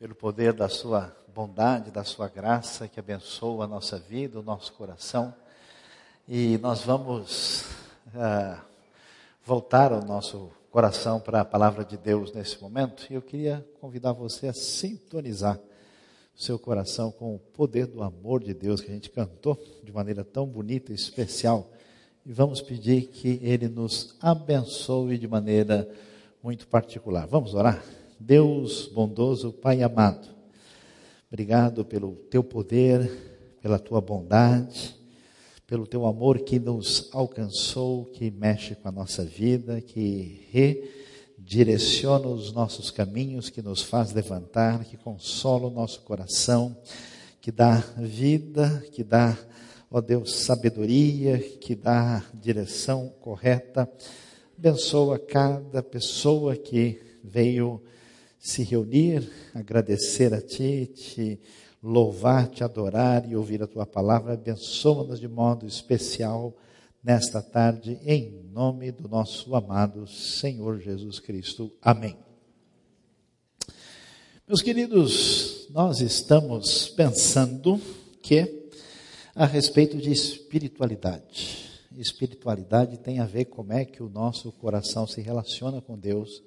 pelo poder da Sua bondade, da Sua graça que abençoa a nossa vida, o nosso coração. E nós vamos uh, voltar o nosso coração para a palavra de Deus nesse momento. E eu queria convidar você a sintonizar o seu coração com o poder do amor de Deus que a gente cantou de maneira tão bonita e especial. E vamos pedir que Ele nos abençoe de maneira muito particular. Vamos orar? Deus bondoso, Pai amado, obrigado pelo teu poder, pela tua bondade, pelo teu amor que nos alcançou, que mexe com a nossa vida, que redireciona os nossos caminhos, que nos faz levantar, que consola o nosso coração, que dá vida, que dá, ó Deus, sabedoria, que dá direção correta. Abençoa cada pessoa que veio se reunir, agradecer a Ti, te louvar, te adorar e ouvir a Tua palavra. Abençoa-nos de modo especial nesta tarde, em nome do nosso amado Senhor Jesus Cristo. Amém. Meus queridos, nós estamos pensando que a respeito de espiritualidade. Espiritualidade tem a ver como é que o nosso coração se relaciona com Deus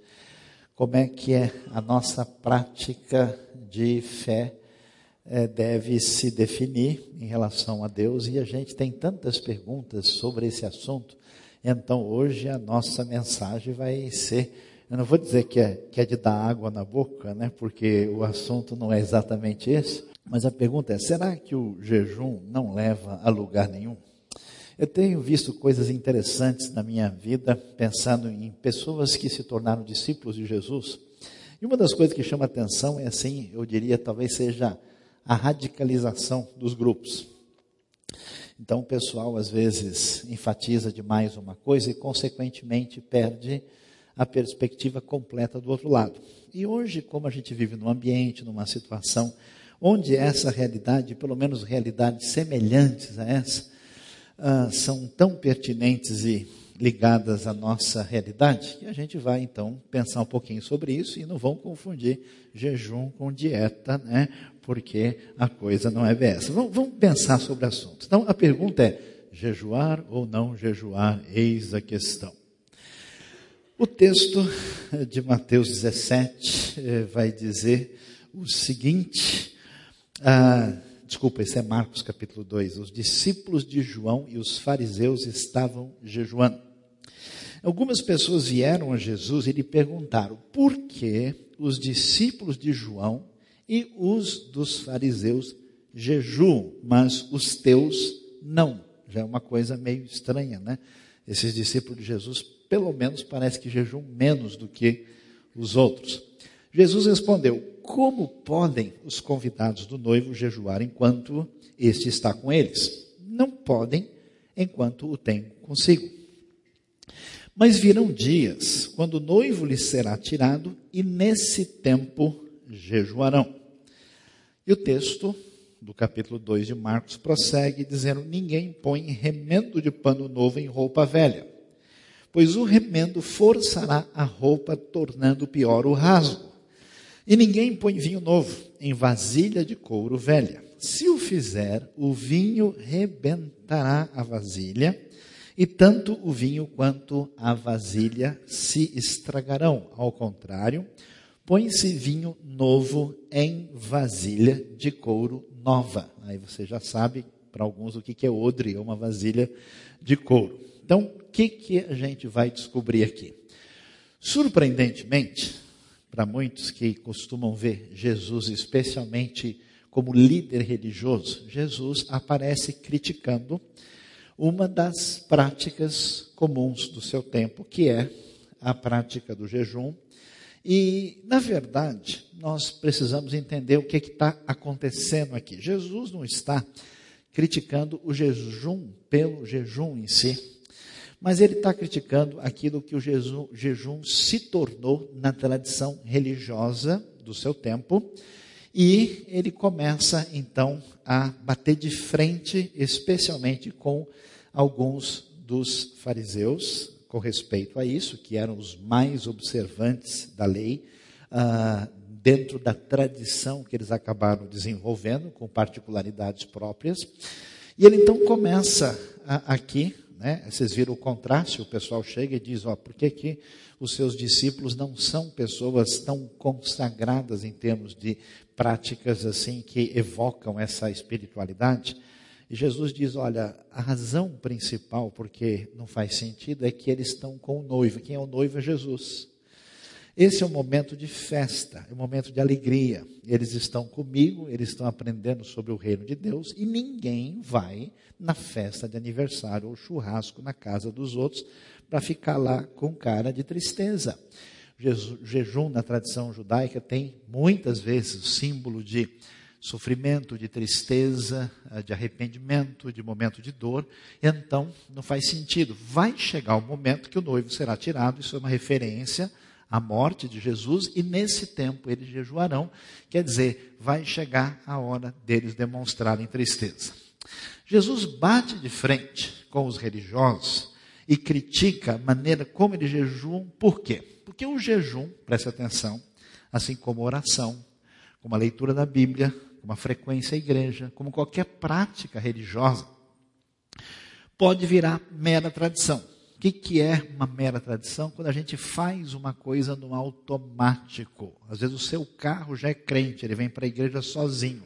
como é que é a nossa prática de fé é, deve se definir em relação a Deus e a gente tem tantas perguntas sobre esse assunto. Então hoje a nossa mensagem vai ser, eu não vou dizer que é, que é de dar água na boca, né? Porque o assunto não é exatamente esse. Mas a pergunta é: será que o jejum não leva a lugar nenhum? Eu tenho visto coisas interessantes na minha vida, pensando em pessoas que se tornaram discípulos de Jesus. E uma das coisas que chama atenção é assim, eu diria, talvez seja a radicalização dos grupos. Então o pessoal às vezes enfatiza demais uma coisa e consequentemente perde a perspectiva completa do outro lado. E hoje, como a gente vive num ambiente, numa situação onde essa realidade, pelo menos realidades semelhantes a essa, ah, são tão pertinentes e ligadas à nossa realidade que a gente vai então pensar um pouquinho sobre isso e não vão confundir jejum com dieta, né? Porque a coisa não é essa. Vamos, vamos pensar sobre o assunto. Então a pergunta é: jejuar ou não jejuar? Eis a questão. O texto de Mateus 17 eh, vai dizer o seguinte. Ah, desculpa, esse é Marcos capítulo 2. Os discípulos de João e os fariseus estavam jejuando. Algumas pessoas vieram a Jesus e lhe perguntaram por que os discípulos de João e os dos fariseus jejuam, mas os teus não. Já é uma coisa meio estranha, né? Esses discípulos de Jesus, pelo menos, parece que jejuam menos do que os outros. Jesus respondeu: como podem os convidados do noivo jejuar enquanto este está com eles? Não podem enquanto o tem consigo. Mas virão dias quando o noivo lhes será tirado e nesse tempo jejuarão. E o texto do capítulo 2 de Marcos prossegue dizendo: Ninguém põe remendo de pano novo em roupa velha, pois o remendo forçará a roupa, tornando pior o rasgo. E ninguém põe vinho novo em vasilha de couro velha. Se o fizer, o vinho rebentará a vasilha, e tanto o vinho quanto a vasilha se estragarão. Ao contrário, põe-se vinho novo em vasilha de couro nova. Aí você já sabe, para alguns, o que é odre, é uma vasilha de couro. Então, o que, que a gente vai descobrir aqui? Surpreendentemente, para muitos que costumam ver Jesus especialmente como líder religioso, Jesus aparece criticando uma das práticas comuns do seu tempo, que é a prática do jejum. E, na verdade, nós precisamos entender o que está acontecendo aqui. Jesus não está criticando o jejum pelo jejum em si, mas ele está criticando aquilo que o jejum, se tornou na tradição religiosa do seu tempo. E ele começa então a bater de frente, especialmente com alguns dos fariseus, com respeito a isso, que eram os mais observantes da lei, uh, dentro da tradição que eles acabaram desenvolvendo, com particularidades próprias. E ele então começa a, aqui, né? Vocês viram o contraste, o pessoal chega e diz, ó, por que, que os seus discípulos não são pessoas tão consagradas em termos de práticas assim que evocam essa espiritualidade? E Jesus diz: Olha, a razão principal porque não faz sentido é que eles estão com o noivo. Quem é o noivo é Jesus. Esse é um momento de festa, é um momento de alegria. Eles estão comigo, eles estão aprendendo sobre o reino de Deus e ninguém vai na festa de aniversário ou churrasco na casa dos outros para ficar lá com cara de tristeza. Jejum na tradição judaica tem muitas vezes símbolo de sofrimento, de tristeza, eh, de arrependimento, de momento de dor. Então, não faz sentido. Vai chegar o momento que o noivo será tirado, isso é uma referência à morte de Jesus, e nesse tempo eles jejuarão, quer dizer, vai chegar a hora deles demonstrarem tristeza. Jesus bate de frente com os religiosos e critica a maneira como eles jejuam, por quê? Porque o jejum, preste atenção, assim como a oração, como a leitura da Bíblia, como a frequência à igreja, como qualquer prática religiosa, pode virar mera tradição. Que, que é uma mera tradição? Quando a gente faz uma coisa no automático. Às vezes o seu carro já é crente, ele vem para a igreja sozinho.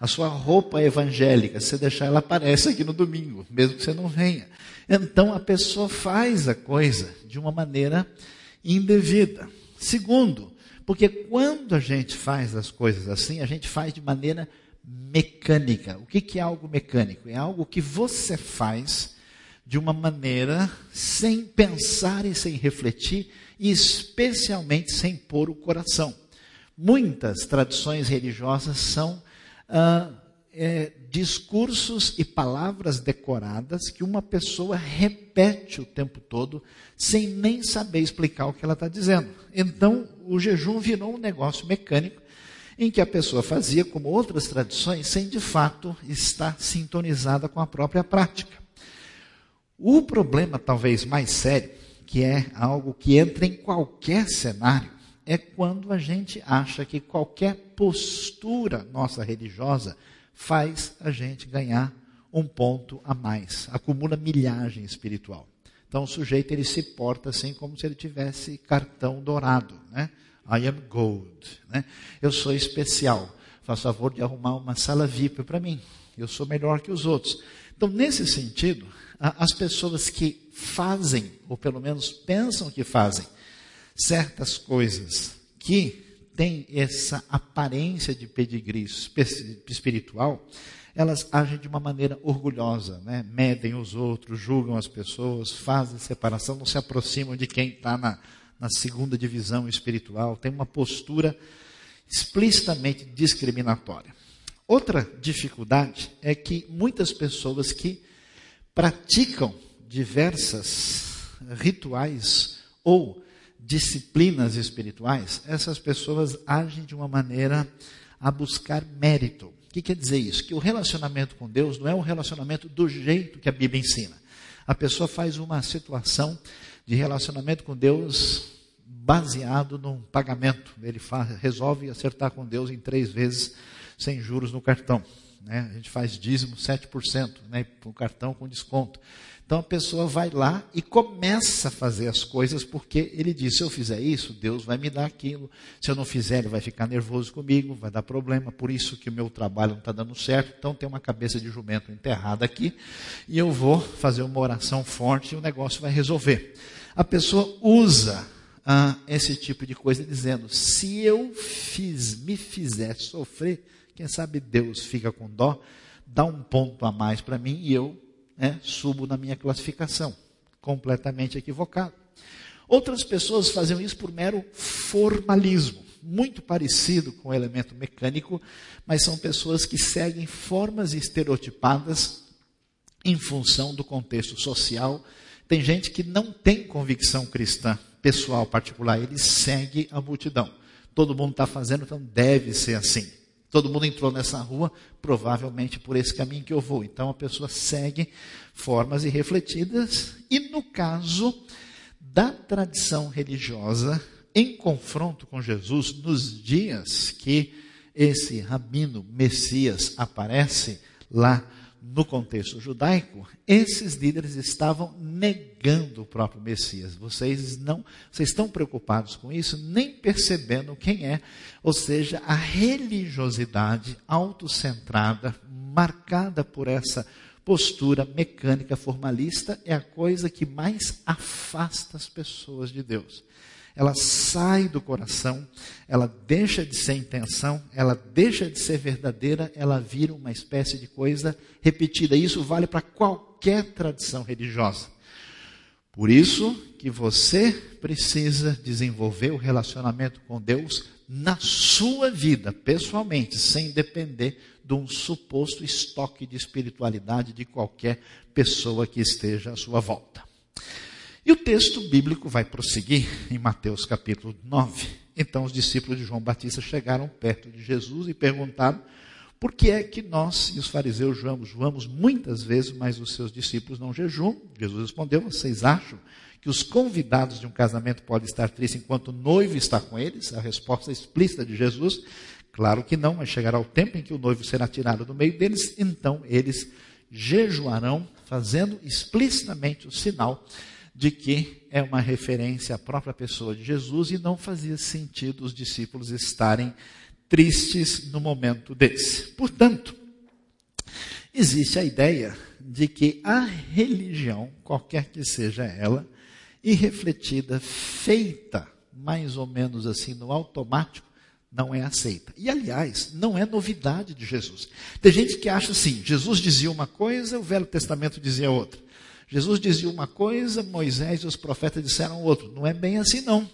A sua roupa é evangélica, se você deixar ela aparece aqui no domingo, mesmo que você não venha. Então a pessoa faz a coisa de uma maneira indevida. Segundo, porque quando a gente faz as coisas assim, a gente faz de maneira mecânica. O que, que é algo mecânico? É algo que você faz de uma maneira sem pensar e sem refletir, e especialmente sem pôr o coração. Muitas tradições religiosas são ah, é, discursos e palavras decoradas que uma pessoa repete o tempo todo, sem nem saber explicar o que ela está dizendo. Então, o jejum virou um negócio mecânico, em que a pessoa fazia, como outras tradições, sem de fato estar sintonizada com a própria prática. O problema, talvez mais sério, que é algo que entra em qualquer cenário, é quando a gente acha que qualquer postura nossa religiosa faz a gente ganhar um ponto a mais, acumula milhagem espiritual. Então o sujeito ele se porta assim como se ele tivesse cartão dourado, né? I am gold, né? Eu sou especial. Faça favor de arrumar uma sala VIP para mim. Eu sou melhor que os outros. Então nesse sentido, as pessoas que fazem ou pelo menos pensam que fazem certas coisas que têm essa aparência de pedigree espiritual, elas agem de uma maneira orgulhosa, né? medem os outros, julgam as pessoas, fazem separação, não se aproximam de quem está na, na segunda divisão espiritual, tem uma postura explicitamente discriminatória. Outra dificuldade é que muitas pessoas que praticam diversas rituais ou disciplinas espirituais, essas pessoas agem de uma maneira a buscar mérito. O que quer dizer isso? Que o relacionamento com Deus não é um relacionamento do jeito que a Bíblia ensina. A pessoa faz uma situação de relacionamento com Deus baseado num pagamento. Ele faz, resolve acertar com Deus em três vezes sem juros no cartão. Né? A gente faz dízimo 7%, né? o cartão com desconto. Então a pessoa vai lá e começa a fazer as coisas porque ele diz: se eu fizer isso, Deus vai me dar aquilo. Se eu não fizer, ele vai ficar nervoso comigo, vai dar problema. Por isso que o meu trabalho não está dando certo. Então tem uma cabeça de jumento enterrada aqui e eu vou fazer uma oração forte e o negócio vai resolver. A pessoa usa ah, esse tipo de coisa dizendo: se eu fiz, me fizer sofrer, quem sabe Deus fica com dó, dá um ponto a mais para mim e eu né, subo na minha classificação. Completamente equivocado. Outras pessoas faziam isso por mero formalismo, muito parecido com o elemento mecânico, mas são pessoas que seguem formas estereotipadas em função do contexto social. Tem gente que não tem convicção cristã pessoal particular, ele segue a multidão. Todo mundo está fazendo, então deve ser assim. Todo mundo entrou nessa rua, provavelmente por esse caminho que eu vou. Então a pessoa segue formas irrefletidas, e no caso da tradição religiosa, em confronto com Jesus nos dias que esse rabino Messias aparece lá no contexto judaico, esses líderes estavam negando o próprio Messias. Vocês não, vocês estão preocupados com isso, nem percebendo quem é, ou seja, a religiosidade autocentrada, marcada por essa postura mecânica formalista é a coisa que mais afasta as pessoas de Deus ela sai do coração, ela deixa de ser intenção, ela deixa de ser verdadeira, ela vira uma espécie de coisa repetida. Isso vale para qualquer tradição religiosa. Por isso que você precisa desenvolver o relacionamento com Deus na sua vida, pessoalmente, sem depender de um suposto estoque de espiritualidade de qualquer pessoa que esteja à sua volta. E o texto bíblico vai prosseguir em Mateus capítulo 9. Então os discípulos de João Batista chegaram perto de Jesus e perguntaram por que é que nós e os fariseus jejuamos, jejuamos muitas vezes, mas os seus discípulos não jejuam? Jesus respondeu: Vocês acham que os convidados de um casamento podem estar tristes enquanto o noivo está com eles? A resposta explícita de Jesus: Claro que não, mas chegará o tempo em que o noivo será tirado do meio deles, então eles jejuarão, fazendo explicitamente o sinal de que é uma referência à própria pessoa de Jesus e não fazia sentido os discípulos estarem tristes no momento desse. Portanto, existe a ideia de que a religião, qualquer que seja ela, e refletida, feita mais ou menos assim no automático, não é aceita. E aliás, não é novidade de Jesus. Tem gente que acha assim: Jesus dizia uma coisa, o Velho Testamento dizia outra. Jesus dizia uma coisa, Moisés e os profetas disseram outra. Não é bem assim, não.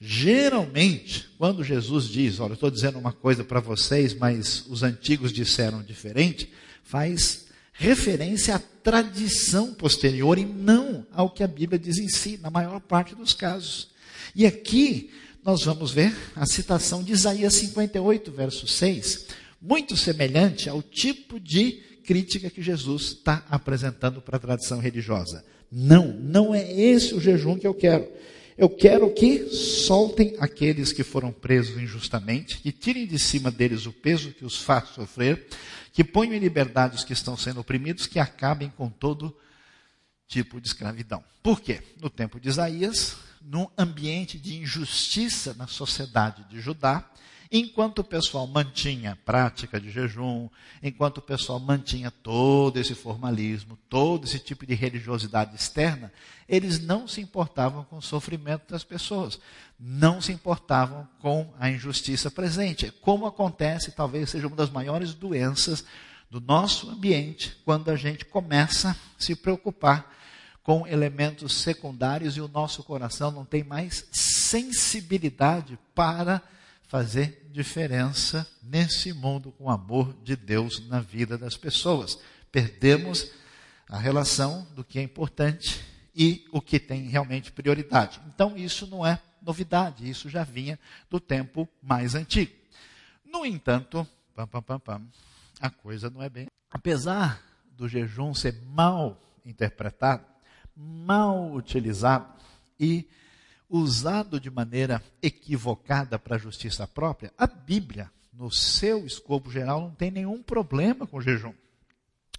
Geralmente, quando Jesus diz, olha, eu estou dizendo uma coisa para vocês, mas os antigos disseram diferente, faz referência à tradição posterior e não ao que a Bíblia diz em si, na maior parte dos casos. E aqui nós vamos ver a citação de Isaías 58, verso 6, muito semelhante ao tipo de crítica que Jesus está apresentando para a tradição religiosa. Não, não é esse o jejum que eu quero. Eu quero que soltem aqueles que foram presos injustamente, que tirem de cima deles o peso que os faz sofrer, que ponham em liberdade os que estão sendo oprimidos, que acabem com todo tipo de escravidão. Por quê? No tempo de Isaías, num ambiente de injustiça na sociedade de Judá, Enquanto o pessoal mantinha a prática de jejum, enquanto o pessoal mantinha todo esse formalismo, todo esse tipo de religiosidade externa, eles não se importavam com o sofrimento das pessoas, não se importavam com a injustiça presente. Como acontece, talvez seja uma das maiores doenças do nosso ambiente, quando a gente começa a se preocupar com elementos secundários e o nosso coração não tem mais sensibilidade para fazer diferença nesse mundo com o amor de Deus na vida das pessoas. Perdemos a relação do que é importante e o que tem realmente prioridade. Então, isso não é novidade, isso já vinha do tempo mais antigo. No entanto, pam, pam, pam, pam, a coisa não é bem. Apesar do jejum ser mal interpretado, mal utilizado e usado de maneira equivocada para a justiça própria, a Bíblia, no seu escopo geral, não tem nenhum problema com o jejum.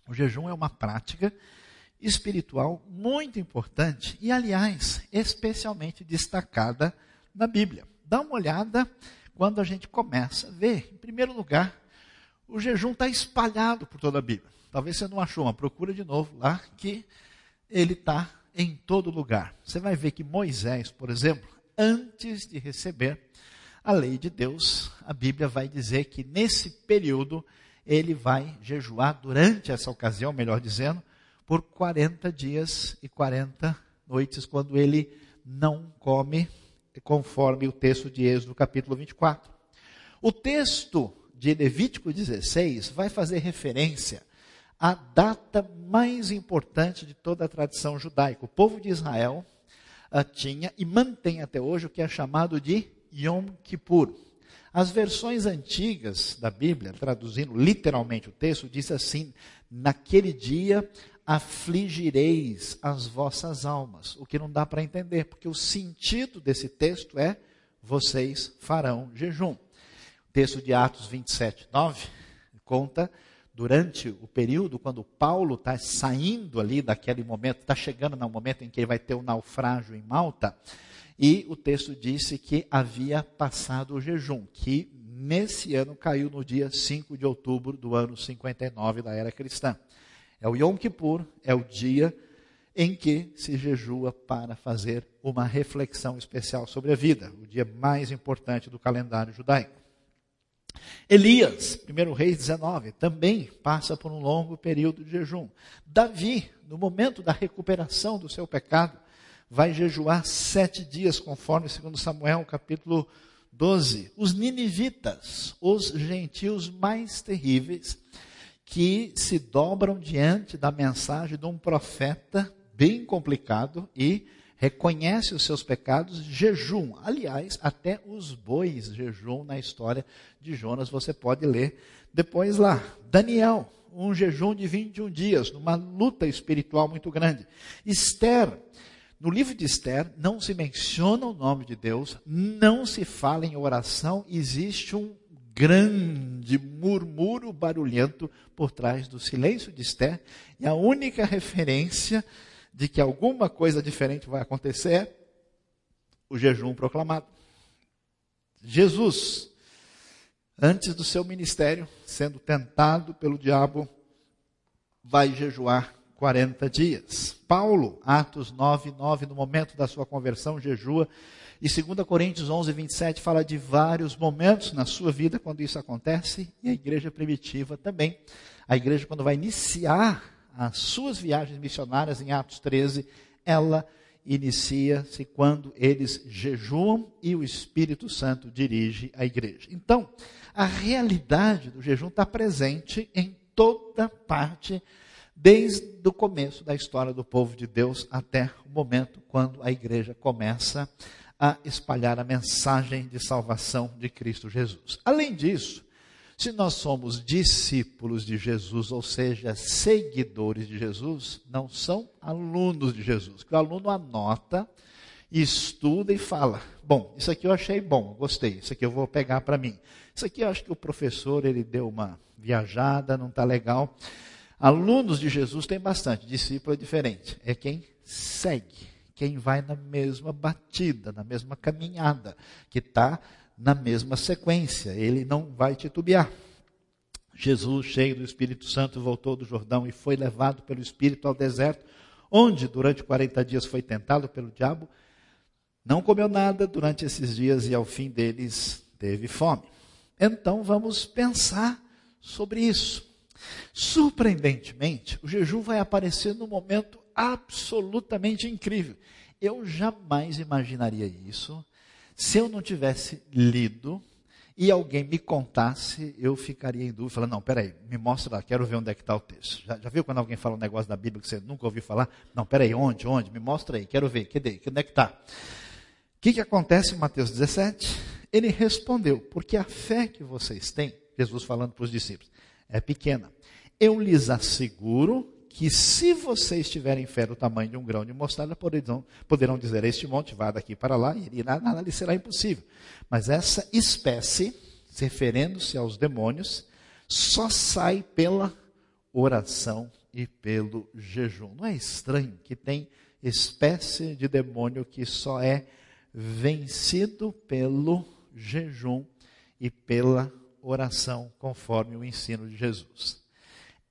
O jejum é uma prática espiritual muito importante e, aliás, especialmente destacada na Bíblia. Dá uma olhada quando a gente começa a ver. Em primeiro lugar, o jejum está espalhado por toda a Bíblia. Talvez você não achou, mas procura de novo lá que ele está em todo lugar. Você vai ver que Moisés, por exemplo, antes de receber a lei de Deus, a Bíblia vai dizer que nesse período ele vai jejuar durante essa ocasião, melhor dizendo, por 40 dias e 40 noites, quando ele não come, conforme o texto de Êxodo, capítulo 24. O texto de Levítico 16 vai fazer referência a data mais importante de toda a tradição judaica. O povo de Israel uh, tinha e mantém até hoje o que é chamado de Yom Kippur. As versões antigas da Bíblia, traduzindo literalmente o texto, diz assim: Naquele dia afligireis as vossas almas. O que não dá para entender, porque o sentido desse texto é vocês farão jejum. O texto de Atos 27, 9 conta durante o período quando Paulo está saindo ali daquele momento, está chegando no momento em que ele vai ter o um naufrágio em Malta, e o texto disse que havia passado o jejum, que nesse ano caiu no dia 5 de outubro do ano 59 da era cristã. É o Yom Kippur, é o dia em que se jejua para fazer uma reflexão especial sobre a vida, o dia mais importante do calendário judaico. Elias, 1 Reis 19, também passa por um longo período de jejum. Davi, no momento da recuperação do seu pecado, vai jejuar sete dias, conforme 2 Samuel, capítulo 12. Os ninivitas, os gentios mais terríveis, que se dobram diante da mensagem de um profeta bem complicado e reconhece os seus pecados, jejum. Aliás, até os bois jejum na história de Jonas, você pode ler depois lá. Daniel, um jejum de 21 dias, numa luta espiritual muito grande. Esther, no livro de Esther, não se menciona o nome de Deus, não se fala em oração, existe um grande murmúrio barulhento por trás do silêncio de Esther, e a única referência de que alguma coisa diferente vai acontecer o jejum proclamado. Jesus, antes do seu ministério, sendo tentado pelo diabo, vai jejuar 40 dias. Paulo, Atos 9, 9, no momento da sua conversão, jejua. E 2 Coríntios 11, 27 fala de vários momentos na sua vida quando isso acontece, e a igreja primitiva também. A igreja, quando vai iniciar as suas viagens missionárias, em Atos 13, ela inicia-se quando eles jejuam e o Espírito Santo dirige a igreja. Então, a realidade do jejum está presente em toda parte desde o começo da história do povo de Deus até o momento quando a igreja começa a espalhar a mensagem de salvação de Cristo Jesus. Além disso, se nós somos discípulos de Jesus, ou seja, seguidores de Jesus, não são alunos de Jesus. O aluno anota, estuda e fala: "Bom, isso aqui eu achei bom, gostei. Isso aqui eu vou pegar para mim. Isso aqui eu acho que o professor ele deu uma viajada, não está legal." Alunos de Jesus tem bastante, discípulo é diferente. É quem segue, quem vai na mesma batida, na mesma caminhada, que está na mesma sequência. Ele não vai titubear. Jesus, cheio do Espírito Santo, voltou do Jordão e foi levado pelo Espírito ao deserto, onde durante 40 dias foi tentado pelo diabo. Não comeu nada durante esses dias e ao fim deles teve fome. Então vamos pensar sobre isso. Surpreendentemente, o jejum vai aparecer num momento absolutamente incrível. Eu jamais imaginaria isso. Se eu não tivesse lido e alguém me contasse, eu ficaria em dúvida, falando, não, peraí, me mostra lá, quero ver onde é que está o texto. Já, já, viu quando alguém fala um negócio da Bíblia que você nunca ouviu falar? Não, peraí, onde, onde? Me mostra aí, quero ver, cadê, onde é que está? O que, que acontece em Mateus 17? Ele respondeu, porque a fé que vocês têm, Jesus falando para os discípulos, é pequena. Eu lhes asseguro que se vocês tiverem fé do tamanho de um grão de mostarda, poderão, poderão dizer este monte, vá daqui para lá, e nada lhe será impossível. Mas essa espécie, referindo-se aos demônios, só sai pela oração e pelo jejum. Não é estranho que tem espécie de demônio que só é vencido pelo jejum e pela oração, conforme o ensino de Jesus.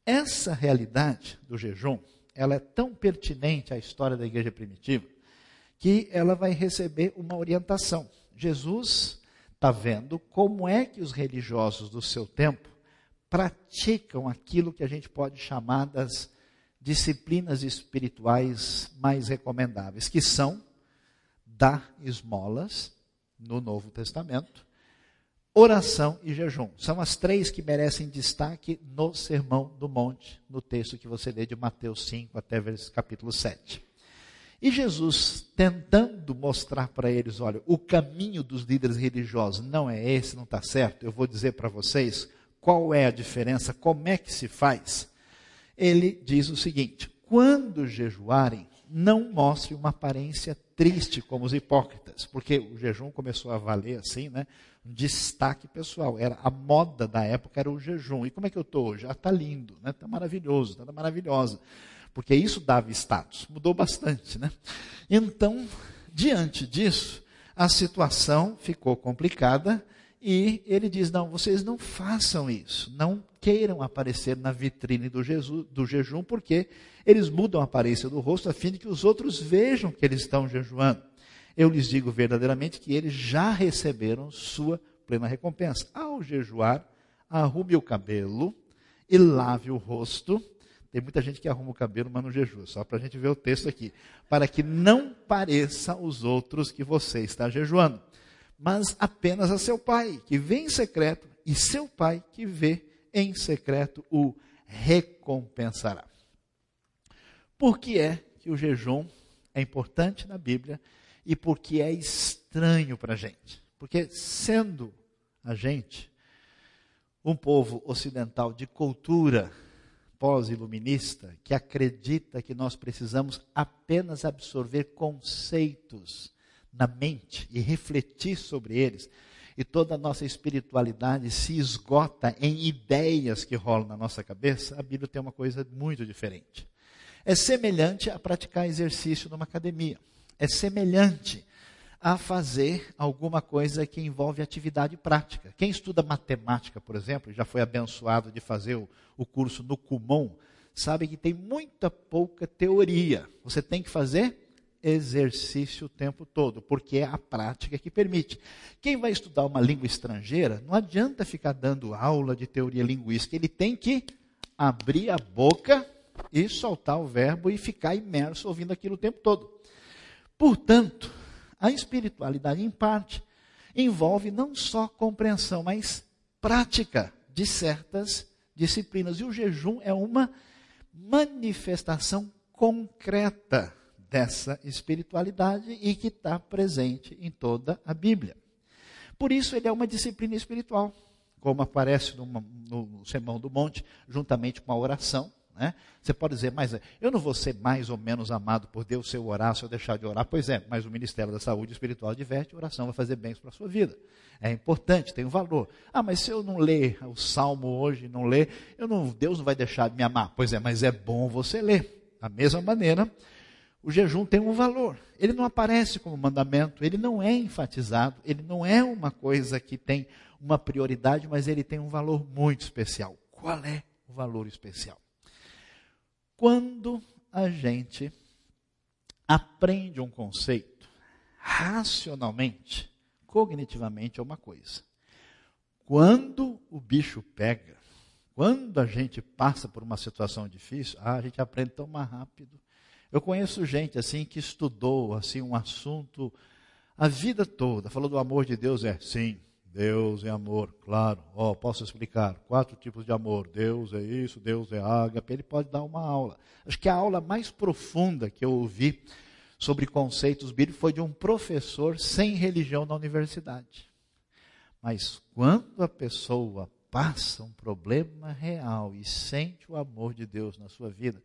Essa realidade do jejum, ela é tão pertinente à história da igreja primitiva, que ela vai receber uma orientação. Jesus está vendo como é que os religiosos do seu tempo praticam aquilo que a gente pode chamar das disciplinas espirituais mais recomendáveis, que são dar esmolas no Novo Testamento oração e jejum. São as três que merecem destaque no Sermão do Monte, no texto que você lê de Mateus 5 até capítulo 7. E Jesus tentando mostrar para eles, olha, o caminho dos líderes religiosos não é esse, não está certo. Eu vou dizer para vocês qual é a diferença, como é que se faz. Ele diz o seguinte: quando jejuarem, não mostre uma aparência triste como os hipócritas, porque o jejum começou a valer assim, né? Um destaque pessoal. Era a moda da época era o jejum. E como é que eu estou hoje? Ah, está lindo, né? Está maravilhoso, está maravilhosa. Porque isso dava status. Mudou bastante, né? Então, diante disso, a situação ficou complicada e ele diz: não, vocês não façam isso, não queiram aparecer na vitrine do, Jesus, do jejum, porque eles mudam a aparência do rosto a fim de que os outros vejam que eles estão jejuando. Eu lhes digo verdadeiramente que eles já receberam sua plena recompensa. Ao jejuar, arrume o cabelo e lave o rosto. Tem muita gente que arruma o cabelo, mas não jejua, só para a gente ver o texto aqui. Para que não pareça aos outros que você está jejuando mas apenas a seu pai, que vê em secreto, e seu pai, que vê em secreto, o recompensará. Por que é que o jejum é importante na Bíblia e por que é estranho para a gente? Porque, sendo a gente um povo ocidental de cultura pós-iluminista, que acredita que nós precisamos apenas absorver conceitos na mente e refletir sobre eles, e toda a nossa espiritualidade se esgota em ideias que rolam na nossa cabeça, a Bíblia tem uma coisa muito diferente. É semelhante a praticar exercício numa academia. É semelhante a fazer alguma coisa que envolve atividade prática. Quem estuda matemática, por exemplo, já foi abençoado de fazer o, o curso no Kumon, sabe que tem muita pouca teoria. Você tem que fazer exercício o tempo todo, porque é a prática que permite. Quem vai estudar uma língua estrangeira, não adianta ficar dando aula de teoria linguística, ele tem que abrir a boca e soltar o verbo e ficar imerso ouvindo aquilo o tempo todo. Portanto, a espiritualidade, em parte, envolve não só compreensão, mas prática de certas disciplinas. E o jejum é uma manifestação concreta dessa espiritualidade e que está presente em toda a Bíblia. Por isso, ele é uma disciplina espiritual, como aparece no, no Sermão do Monte, juntamente com a oração. Né? Você pode dizer, mas eu não vou ser mais ou menos amado por Deus se eu orar, se eu deixar de orar. Pois é, mas o Ministério da Saúde Espiritual adverte, oração vai fazer bem para a sua vida. É importante, tem um valor. Ah, mas se eu não ler o Salmo hoje, não ler, eu não, Deus não vai deixar de me amar. Pois é, mas é bom você ler. Da mesma maneira, o jejum tem um valor. Ele não aparece como mandamento, ele não é enfatizado, ele não é uma coisa que tem uma prioridade, mas ele tem um valor muito especial. Qual é o valor especial? Quando a gente aprende um conceito racionalmente, cognitivamente é uma coisa. Quando o bicho pega, quando a gente passa por uma situação difícil, ah, a gente aprende tão mais rápido. Eu conheço gente assim que estudou assim um assunto a vida toda. Falou do amor de Deus é sim, Deus é amor, claro. Ó, oh, posso explicar quatro tipos de amor. Deus é isso, Deus é ágape. Ele pode dar uma aula. Acho que a aula mais profunda que eu ouvi sobre conceitos bíblicos foi de um professor sem religião na universidade. Mas quando a pessoa passa um problema real e sente o amor de Deus na sua vida,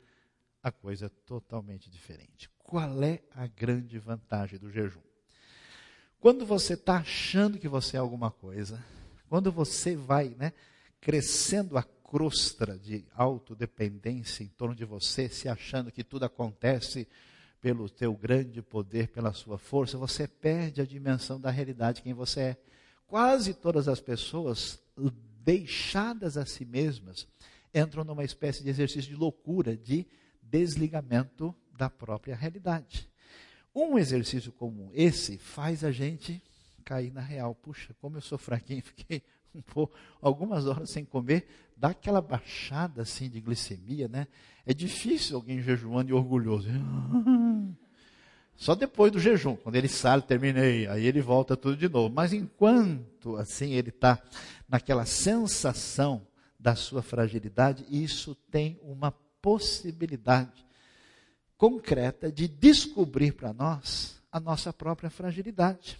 a coisa é totalmente diferente. Qual é a grande vantagem do jejum? Quando você está achando que você é alguma coisa, quando você vai né, crescendo a crosta de autodependência em torno de você, se achando que tudo acontece pelo teu grande poder, pela sua força, você perde a dimensão da realidade quem você é. Quase todas as pessoas deixadas a si mesmas entram numa espécie de exercício de loucura, de desligamento da própria realidade. Um exercício como esse faz a gente cair na real. Puxa, como eu sou fraquinho, fiquei um pouco, algumas horas sem comer, dá aquela baixada assim de glicemia, né? É difícil alguém jejuando e orgulhoso. Só depois do jejum, quando ele sai, terminei, aí ele volta tudo de novo. Mas enquanto assim ele está naquela sensação da sua fragilidade, isso tem uma possibilidade concreta de descobrir para nós a nossa própria fragilidade.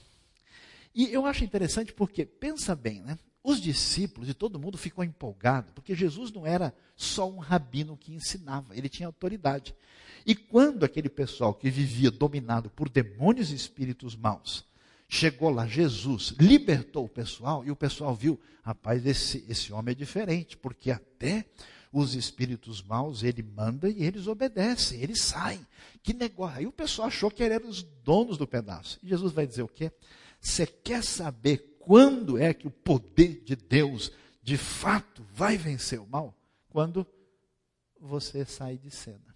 E eu acho interessante porque, pensa bem, né? os discípulos e todo mundo ficou empolgado, porque Jesus não era só um rabino que ensinava, ele tinha autoridade. E quando aquele pessoal que vivia dominado por demônios e espíritos maus, chegou lá, Jesus libertou o pessoal, e o pessoal viu, rapaz, esse, esse homem é diferente, porque até os espíritos maus, ele manda e eles obedecem, eles saem. Que negócio. Aí o pessoal achou que eram os donos do pedaço. E Jesus vai dizer o quê? Você quer saber quando é que o poder de Deus de fato vai vencer o mal? Quando você sai de cena.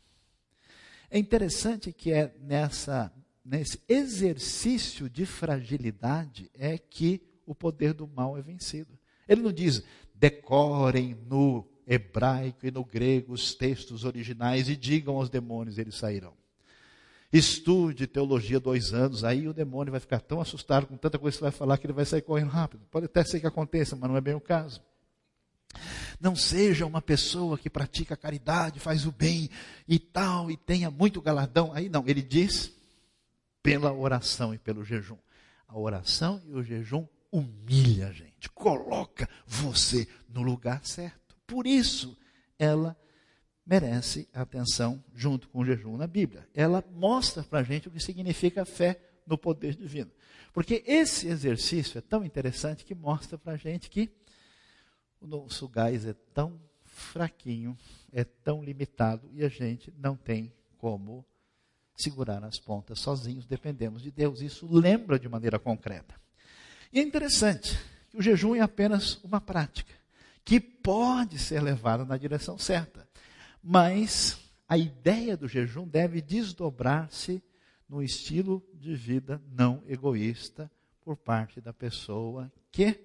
É interessante que é nessa nesse exercício de fragilidade é que o poder do mal é vencido. Ele não diz decorem no hebraico e no grego os textos originais e digam aos demônios, eles sairão. Estude teologia dois anos, aí o demônio vai ficar tão assustado com tanta coisa que você vai falar que ele vai sair correndo rápido. Pode até ser que aconteça, mas não é bem o caso. Não seja uma pessoa que pratica caridade, faz o bem e tal, e tenha muito galardão. Aí não, ele diz pela oração e pelo jejum. A oração e o jejum humilha a gente, coloca você no lugar certo. Por isso, ela merece atenção junto com o jejum na Bíblia. Ela mostra para a gente o que significa fé no poder divino. Porque esse exercício é tão interessante que mostra para a gente que o nosso gás é tão fraquinho, é tão limitado e a gente não tem como segurar as pontas sozinhos, dependemos de Deus. Isso lembra de maneira concreta. E é interessante que o jejum é apenas uma prática que pode ser levada na direção certa. Mas a ideia do jejum deve desdobrar-se no estilo de vida não egoísta por parte da pessoa que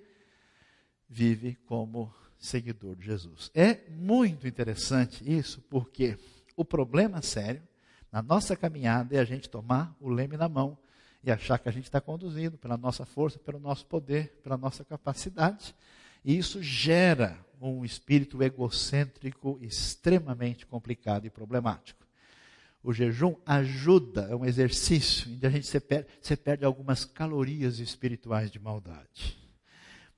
vive como seguidor de Jesus. É muito interessante isso, porque o problema sério na nossa caminhada é a gente tomar o leme na mão e achar que a gente está conduzindo pela nossa força, pelo nosso poder, pela nossa capacidade. E isso gera um espírito egocêntrico extremamente complicado e problemático. O jejum ajuda, é um exercício que a gente se perde, se perde algumas calorias espirituais de maldade.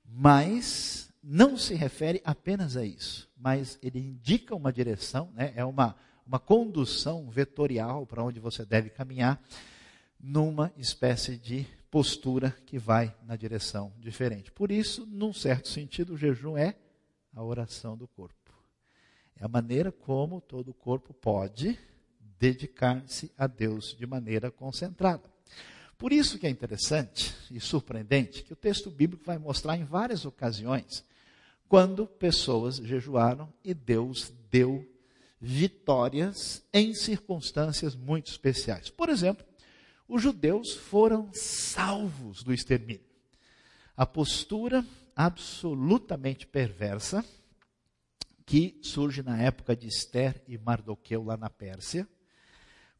Mas não se refere apenas a isso, mas ele indica uma direção, né? é uma, uma condução vetorial para onde você deve caminhar, numa espécie de postura que vai na direção diferente. Por isso, num certo sentido, o jejum é a oração do corpo. É a maneira como todo o corpo pode dedicar-se a Deus de maneira concentrada. Por isso que é interessante e surpreendente que o texto bíblico vai mostrar em várias ocasiões quando pessoas jejuaram e Deus deu vitórias em circunstâncias muito especiais. Por exemplo, os judeus foram salvos do extermínio. A postura absolutamente perversa que surge na época de Esther e Mardoqueu lá na Pérsia,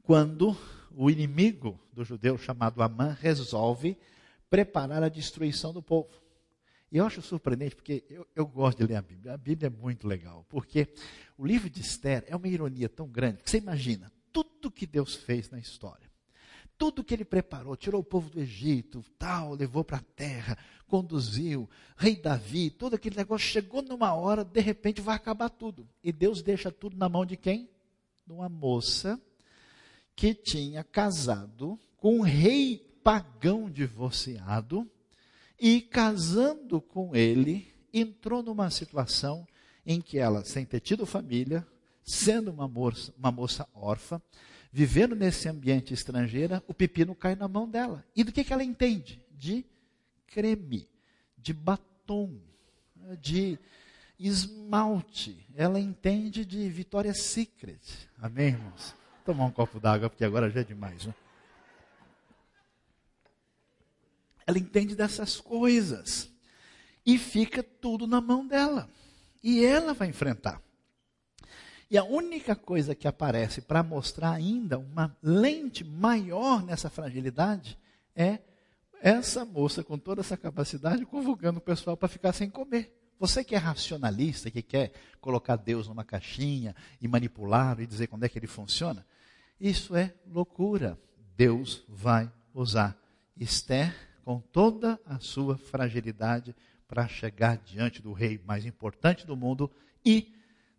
quando o inimigo do judeu chamado Amã resolve preparar a destruição do povo. E eu acho surpreendente, porque eu, eu, gosto de ler a Bíblia. A Bíblia é muito legal, porque o livro de Esther é uma ironia tão grande que você imagina tudo que Deus fez na história tudo que ele preparou, tirou o povo do Egito, tal, levou para a terra, conduziu, rei Davi, todo aquele negócio, chegou numa hora, de repente vai acabar tudo. E Deus deixa tudo na mão de quem? De uma moça que tinha casado com um rei pagão divorciado e casando com ele, entrou numa situação em que ela, sem ter tido família, sendo uma moça, uma moça órfã, vivendo nesse ambiente estrangeiro, o pepino cai na mão dela. E do que, que ela entende? De creme, de batom, de esmalte. Ela entende de Victoria's Secret. Amém, irmãos? Tomar um copo d'água, porque agora já é demais, né? Ela entende dessas coisas. E fica tudo na mão dela. E ela vai enfrentar. E a única coisa que aparece para mostrar ainda uma lente maior nessa fragilidade é essa moça com toda essa capacidade convocando o pessoal para ficar sem comer. Você que é racionalista, que quer colocar Deus numa caixinha e manipular e dizer quando é que ele funciona, isso é loucura. Deus vai usar Esther com toda a sua fragilidade para chegar diante do rei mais importante do mundo e,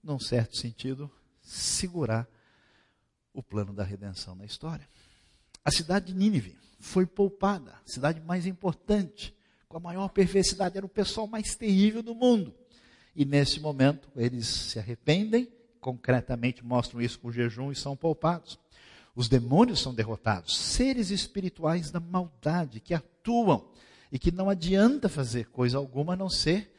num certo sentido, segurar o plano da redenção na história. A cidade de Nínive foi poupada, a cidade mais importante, com a maior perversidade, era o pessoal mais terrível do mundo. E nesse momento eles se arrependem, concretamente mostram isso com jejum e são poupados. Os demônios são derrotados, seres espirituais da maldade que atuam e que não adianta fazer coisa alguma a não ser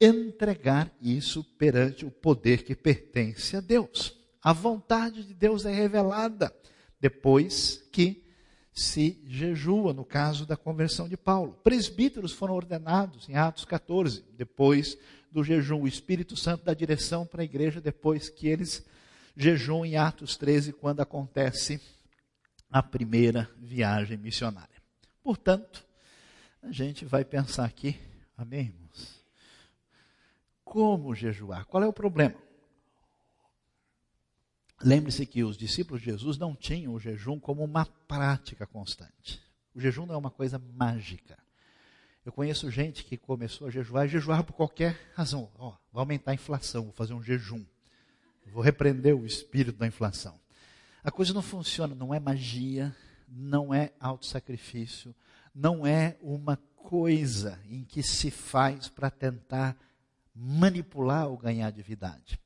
entregar isso perante o poder que pertence a Deus. A vontade de Deus é revelada depois que se jejua, no caso da conversão de Paulo. Presbíteros foram ordenados em Atos 14, depois do jejum. O Espírito Santo dá direção para a igreja depois que eles jejuam em Atos 13, quando acontece a primeira viagem missionária. Portanto, a gente vai pensar aqui, amém, irmãos? Como jejuar? Qual é o problema? Lembre-se que os discípulos de Jesus não tinham o jejum como uma prática constante. O jejum não é uma coisa mágica. Eu conheço gente que começou a jejuar e jejuar por qualquer razão. Ó, oh, vai aumentar a inflação, vou fazer um jejum. Vou repreender o espírito da inflação. A coisa não funciona, não é magia, não é autossacrifício, não é uma coisa em que se faz para tentar manipular ou ganhar divindade.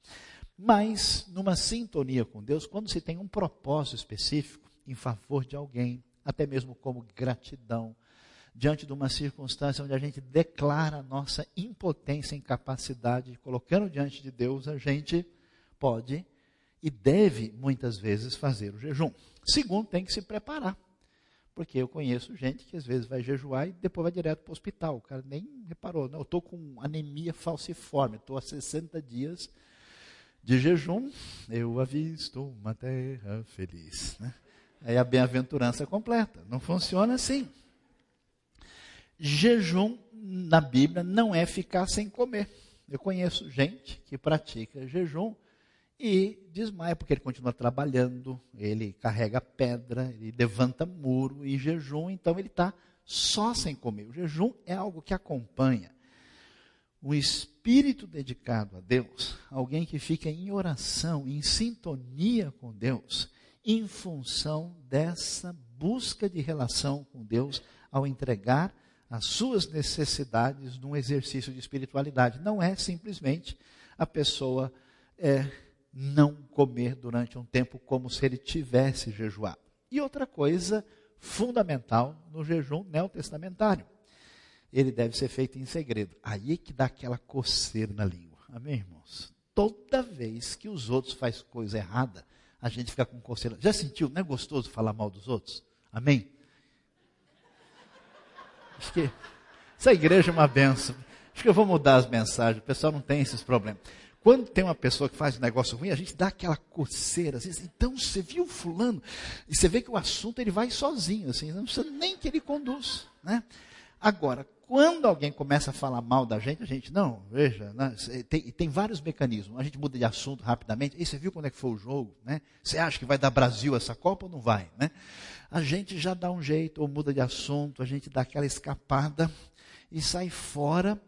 Mas, numa sintonia com Deus, quando se tem um propósito específico em favor de alguém, até mesmo como gratidão, diante de uma circunstância onde a gente declara a nossa impotência incapacidade, colocando diante de Deus, a gente pode e deve muitas vezes fazer o jejum. Segundo, tem que se preparar. Porque eu conheço gente que às vezes vai jejuar e depois vai direto para o hospital. O cara nem reparou. Não, eu estou com anemia falciforme, estou há 60 dias de jejum, eu avisto uma terra feliz. Né? Aí a bem-aventurança completa. Não funciona assim. Jejum na Bíblia não é ficar sem comer. Eu conheço gente que pratica jejum e desmaia, porque ele continua trabalhando, ele carrega pedra, ele levanta muro em jejum, então ele está só sem comer. O jejum é algo que acompanha um espírito dedicado a Deus, alguém que fica em oração, em sintonia com Deus, em função dessa busca de relação com Deus ao entregar as suas necessidades num exercício de espiritualidade. Não é simplesmente a pessoa é, não comer durante um tempo como se ele tivesse jejuado. E outra coisa fundamental no jejum neotestamentário. Ele deve ser feito em segredo. Aí é que dá aquela coceira na língua. Amém, irmãos? Toda vez que os outros fazem coisa errada, a gente fica com coceira. Já sentiu? Não é gostoso falar mal dos outros? Amém? Acho que essa igreja é uma benção. Acho que eu vou mudar as mensagens. O pessoal não tem esses problemas. Quando tem uma pessoa que faz um negócio ruim, a gente dá aquela coceira. Assim, então, você viu fulano? E você vê que o assunto ele vai sozinho, assim, não precisa nem que ele conduz. Né? Agora, quando alguém começa a falar mal da gente, a gente, não, veja, né, tem, tem, vários mecanismos. A gente muda de assunto rapidamente. E você viu quando é que foi o jogo? Né? Você acha que vai dar Brasil essa Copa ou não vai? Né? A gente já dá um jeito, ou muda de assunto, a gente dá aquela escapada e sai fora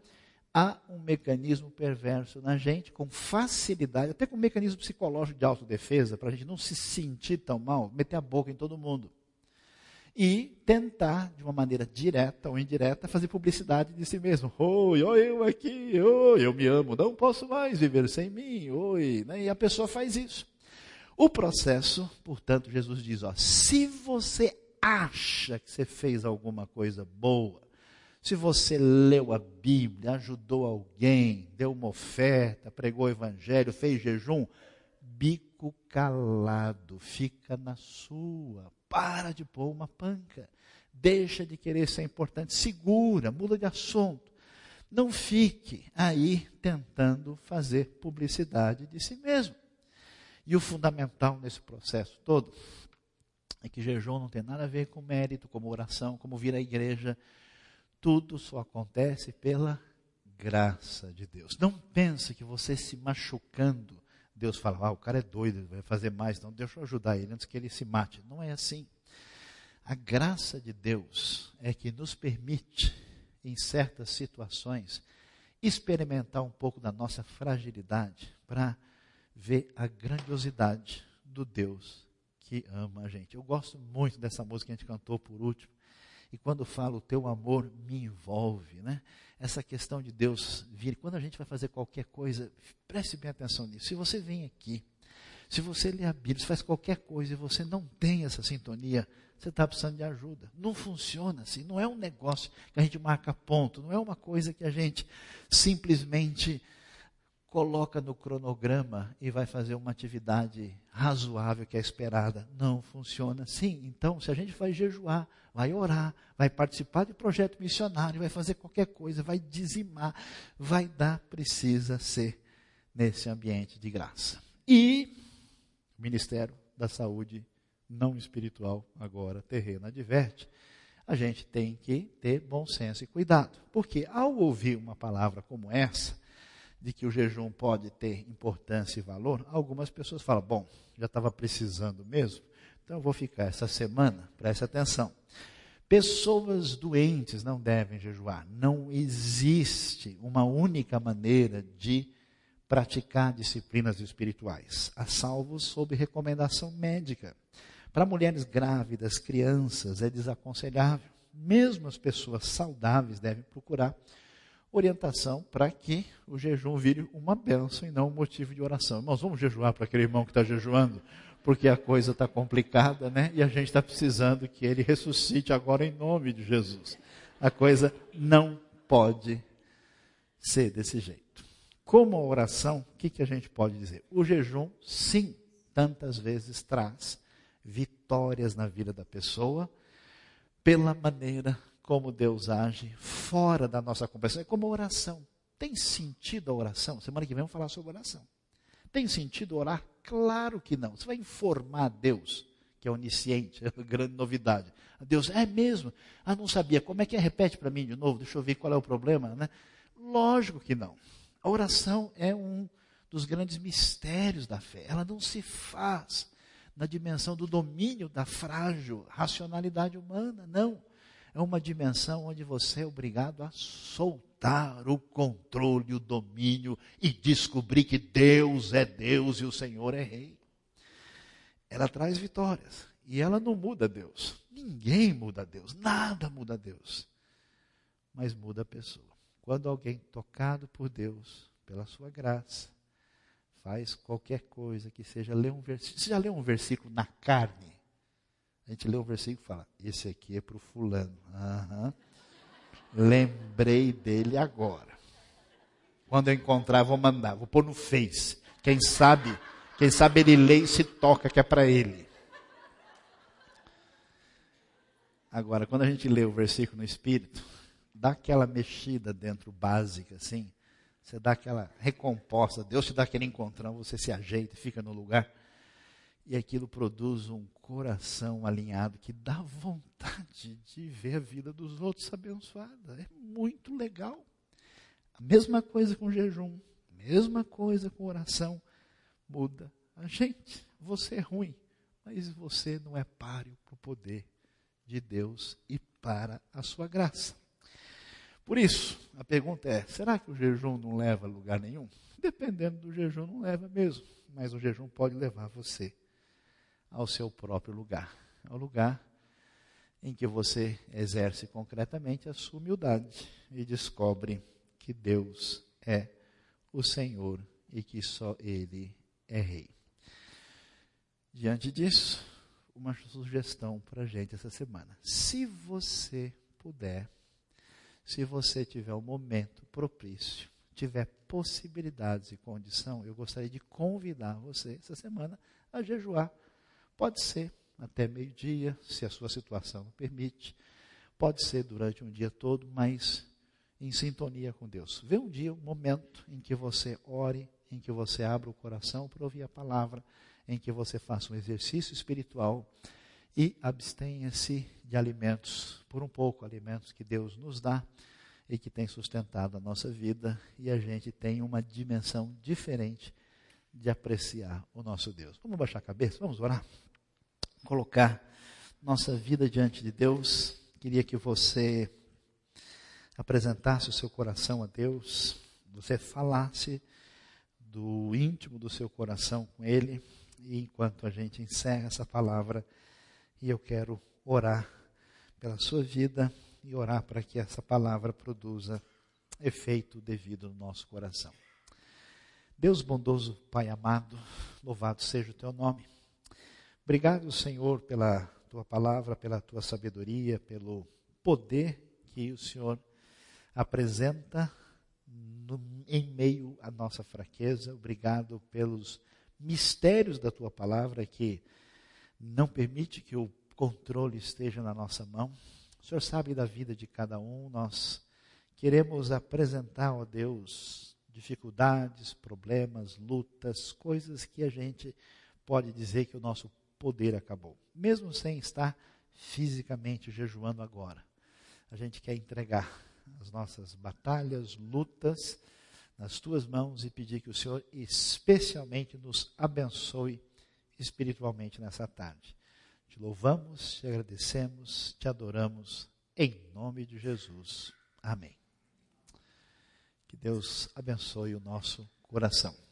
há um mecanismo perverso na gente, com facilidade, até com um mecanismo psicológico de autodefesa, para a gente não se sentir tão mal, meter a boca em todo mundo. E tentar, de uma maneira direta ou indireta, fazer publicidade de si mesmo. Oi, oi, eu aqui, oi, eu me amo, não posso mais viver sem mim, oi. Né? E a pessoa faz isso. O processo, portanto, Jesus diz: ó, se você acha que você fez alguma coisa boa, se você leu a Bíblia, ajudou alguém, deu uma oferta, pregou o evangelho, fez jejum, bico calado, fica na sua. Para de pôr uma panca. Deixa de querer ser importante, segura, muda de assunto. Não fique aí tentando fazer publicidade de si mesmo. E o fundamental nesse processo todo é que jejum não tem nada a ver com mérito, como oração, como vir à igreja tudo só acontece pela graça de Deus. Não pense que você se machucando, Deus fala, ah, o cara é doido, vai fazer mais, então deixa eu ajudar ele antes que ele se mate. Não é assim. A graça de Deus é que nos permite em certas situações, experimentar um pouco da nossa fragilidade para ver a grandiosidade do Deus que ama a gente. Eu gosto muito dessa música que a gente cantou por último. E quando falo o teu amor me envolve, né? Essa questão de Deus vir, quando a gente vai fazer qualquer coisa, preste bem atenção nisso. Se você vem aqui, se você lê a Bíblia, se faz qualquer coisa e você não tem essa sintonia, você está precisando de ajuda. Não funciona assim, não é um negócio que a gente marca ponto, não é uma coisa que a gente simplesmente coloca no cronograma e vai fazer uma atividade razoável que é esperada. Não funciona assim. Então, se a gente vai jejuar, vai orar, vai participar de projeto missionário, vai fazer qualquer coisa, vai dizimar, vai dar, precisa ser nesse ambiente de graça. E Ministério da Saúde não espiritual, agora terreno, adverte. A gente tem que ter bom senso e cuidado. Porque ao ouvir uma palavra como essa, de que o jejum pode ter importância e valor, algumas pessoas falam: bom, já estava precisando mesmo, então eu vou ficar essa semana, preste atenção. Pessoas doentes não devem jejuar. Não existe uma única maneira de praticar disciplinas espirituais, a salvos sob recomendação médica. Para mulheres grávidas, crianças, é desaconselhável. Mesmo as pessoas saudáveis devem procurar orientação para que o jejum vire uma bênção e não um motivo de oração. Irmãos, vamos jejuar para aquele irmão que está jejuando, porque a coisa está complicada, né? E a gente está precisando que ele ressuscite agora em nome de Jesus. A coisa não pode ser desse jeito. Como a oração, o que, que a gente pode dizer? O jejum, sim, tantas vezes traz vitórias na vida da pessoa, pela maneira como Deus age fora da nossa compreensão. É como oração. Tem sentido a oração? Semana que vem vamos falar sobre oração. Tem sentido orar? Claro que não. Você vai informar Deus, que é onisciente, é uma grande novidade. Deus, é mesmo? Ah, não sabia. Como é que é? Repete para mim de novo, deixa eu ver qual é o problema. Né? Lógico que não. A oração é um dos grandes mistérios da fé. Ela não se faz na dimensão do domínio da frágil racionalidade humana, não é uma dimensão onde você é obrigado a soltar o controle, o domínio e descobrir que Deus é Deus e o Senhor é Rei. Ela traz vitórias e ela não muda Deus. Ninguém muda Deus, nada muda Deus. Mas muda a pessoa. Quando alguém tocado por Deus, pela sua graça, faz qualquer coisa que seja ler um versículo. Você já leu um versículo na carne? A gente lê o versículo e fala: Esse aqui é para o fulano. Uhum. Lembrei dele agora. Quando eu encontrar, vou mandar, vou pôr no Face. Quem sabe, quem sabe ele lê e se toca que é para ele. Agora, quando a gente lê o versículo no Espírito, dá aquela mexida dentro básica, assim. Você dá aquela recomposta, Deus te dá aquele encontrão, você se ajeita e fica no lugar e aquilo produz um coração alinhado que dá vontade de ver a vida dos outros abençoada. É muito legal. A mesma coisa com jejum, mesma coisa com oração, muda a gente. Você é ruim, mas você não é páreo para o poder de Deus e para a sua graça. Por isso, a pergunta é: será que o jejum não leva a lugar nenhum? Dependendo do jejum, não leva mesmo, mas o jejum pode levar você ao seu próprio lugar, ao lugar em que você exerce concretamente a sua humildade e descobre que Deus é o Senhor e que só Ele é Rei. Diante disso, uma sugestão para a gente essa semana. Se você puder, se você tiver um momento propício, tiver possibilidades e condição, eu gostaria de convidar você essa semana a jejuar Pode ser até meio-dia, se a sua situação permite. Pode ser durante um dia todo, mas em sintonia com Deus. Vê um dia, um momento em que você ore, em que você abra o coração para ouvir a palavra, em que você faça um exercício espiritual e abstenha-se de alimentos, por um pouco, alimentos que Deus nos dá e que tem sustentado a nossa vida e a gente tem uma dimensão diferente de apreciar o nosso Deus. Vamos baixar a cabeça, vamos orar colocar nossa vida diante de Deus, queria que você apresentasse o seu coração a Deus, você falasse do íntimo do seu coração com Ele, e enquanto a gente encerra essa palavra, e eu quero orar pela sua vida e orar para que essa palavra produza efeito devido no nosso coração. Deus bondoso, Pai amado, louvado seja o teu nome. Obrigado, Senhor, pela tua palavra, pela tua sabedoria, pelo poder que o Senhor apresenta no, em meio à nossa fraqueza. Obrigado pelos mistérios da tua palavra que não permite que o controle esteja na nossa mão. O Senhor sabe da vida de cada um, nós queremos apresentar, ó Deus, dificuldades, problemas, lutas, coisas que a gente pode dizer que o nosso poder acabou, mesmo sem estar fisicamente jejuando agora. A gente quer entregar as nossas batalhas, lutas nas tuas mãos e pedir que o Senhor especialmente nos abençoe espiritualmente nessa tarde. Te louvamos, te agradecemos, te adoramos, em nome de Jesus. Amém. Que Deus abençoe o nosso coração.